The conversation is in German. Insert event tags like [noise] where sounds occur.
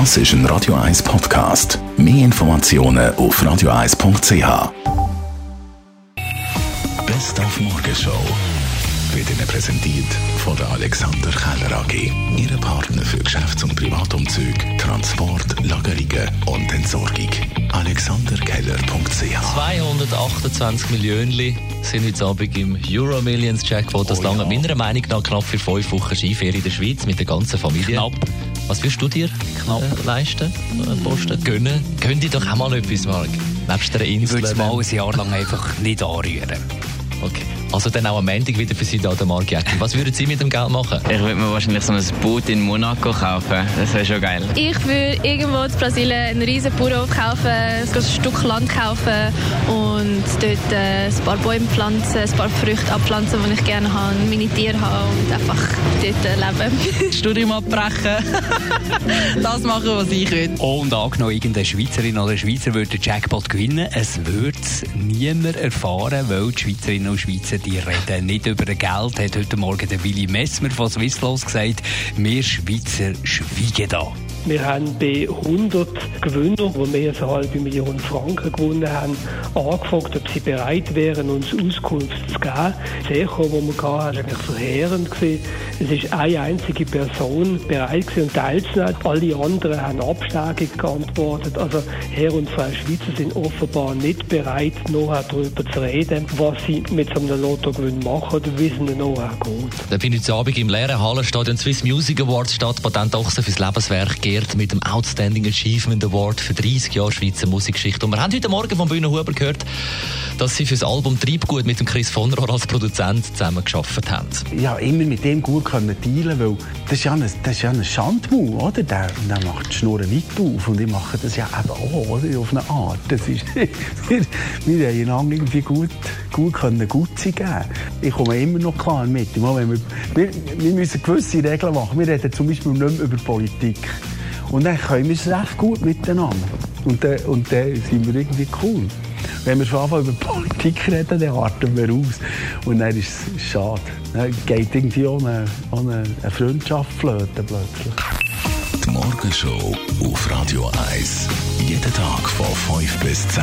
Das ist ein Radio 1 Podcast. Mehr Informationen auf radio1.ch. Best auf Morgenshow wird Ihnen präsentiert von der Alexander Keller AG. Ihre Partner für Geschäfts- und Privatumzug, Transport, Lagerungen und Entsorgung. AlexanderKeller.ch 228 Millionen sind heute Abend im Euro Millions Jackpot. Das Oh lange ja. meiner Meinung nach knapp für fünf Wochen Skiferie in der Schweiz mit der ganzen Familie. Knapp. Was würdest du dir knapp leisten, äh, posten, gönnen? Gönn dir doch auch mal etwas, Marc. Nebst der Ich Insel. würde es mal ein Jahr lang einfach nicht anrühren. Okay. Also dann auch am Montag wieder für Sie da, der Marc Jäcki. Was würden Sie mit dem Geld machen? Ich würde mir wahrscheinlich so ein Boot in Monaco kaufen. Das wäre schon geil. Ich würde irgendwo in Brasilien einen riesen Bauernhof kaufen, ein Stück Land kaufen und dort äh, ein paar Bäume pflanzen, ein paar Früchte abpflanzen, die ich gerne habe, meine Tiere haben und einfach dort äh, leben. [laughs] Studium abbrechen. [laughs] das machen, was ich will. Und angenommen, irgendeine Schweizerin oder Schweizer würde den Jackpot gewinnen, es würde es niemand erfahren, weil die Schweizerinnen und Schweizer die reden nicht über Geld, hat heute Morgen der Willi Messmer von Swisslos gesagt. Wir Schweizer schweigen da. Wir haben bei 100 Gewinnern, die mehr als eine halbe Million Franken gewonnen haben, angefragt, ob sie bereit wären, uns Auskunft zu geben. Das Echo, das wir hatten, war eigentlich verheerend. Es ist eine einzige Person bereit gewesen, teilzunehmen. Alle anderen haben abschlägig geantwortet. Also Herr und Frau Schweizer sind offenbar nicht bereit, noch darüber zu reden, was sie mit so einem Lottogewinn machen oder wie es ihnen noch geht. Dann ich heute Abend im leeren Hallenstadion Swiss Music Awards statt Patent Ochsen fürs Lebenswerk geehrt mit dem Outstanding Achievement Award für 30 Jahre Schweizer Musikgeschichte. Und wir haben heute Morgen von Bühne Huber gehört, dass sie fürs Album Treibgut mit dem Chris von Rohr als Produzent zusammen geschafft haben. ja, immer mit dem gut können dealen weil das ist ja ein, das ist ja ein Schandmau, oder? Der, der macht die Schnurren nicht auf und ich mache das ja eben auch, oder? Auf eine Art. Das ist, wir, [laughs] wir haben einander irgendwie gut, gut können Gutzi geben. Ich komme immer noch klar mit. Meine, wir, wir müssen gewisse Regeln machen. Wir reden zum Beispiel nicht mehr über Politik. Und dann können wir es recht gut miteinander. Und dann, und dann sind wir irgendwie cool. Wenn wir schon anfangen, über Politik reden, dann warten wir aus. Und dann ist es schade. Dann geht irgendwie auch eine, eine Freundschaft flöten plötzlich. Die Morgenshow auf Radio 1. Jeden Tag von 5 bis 10.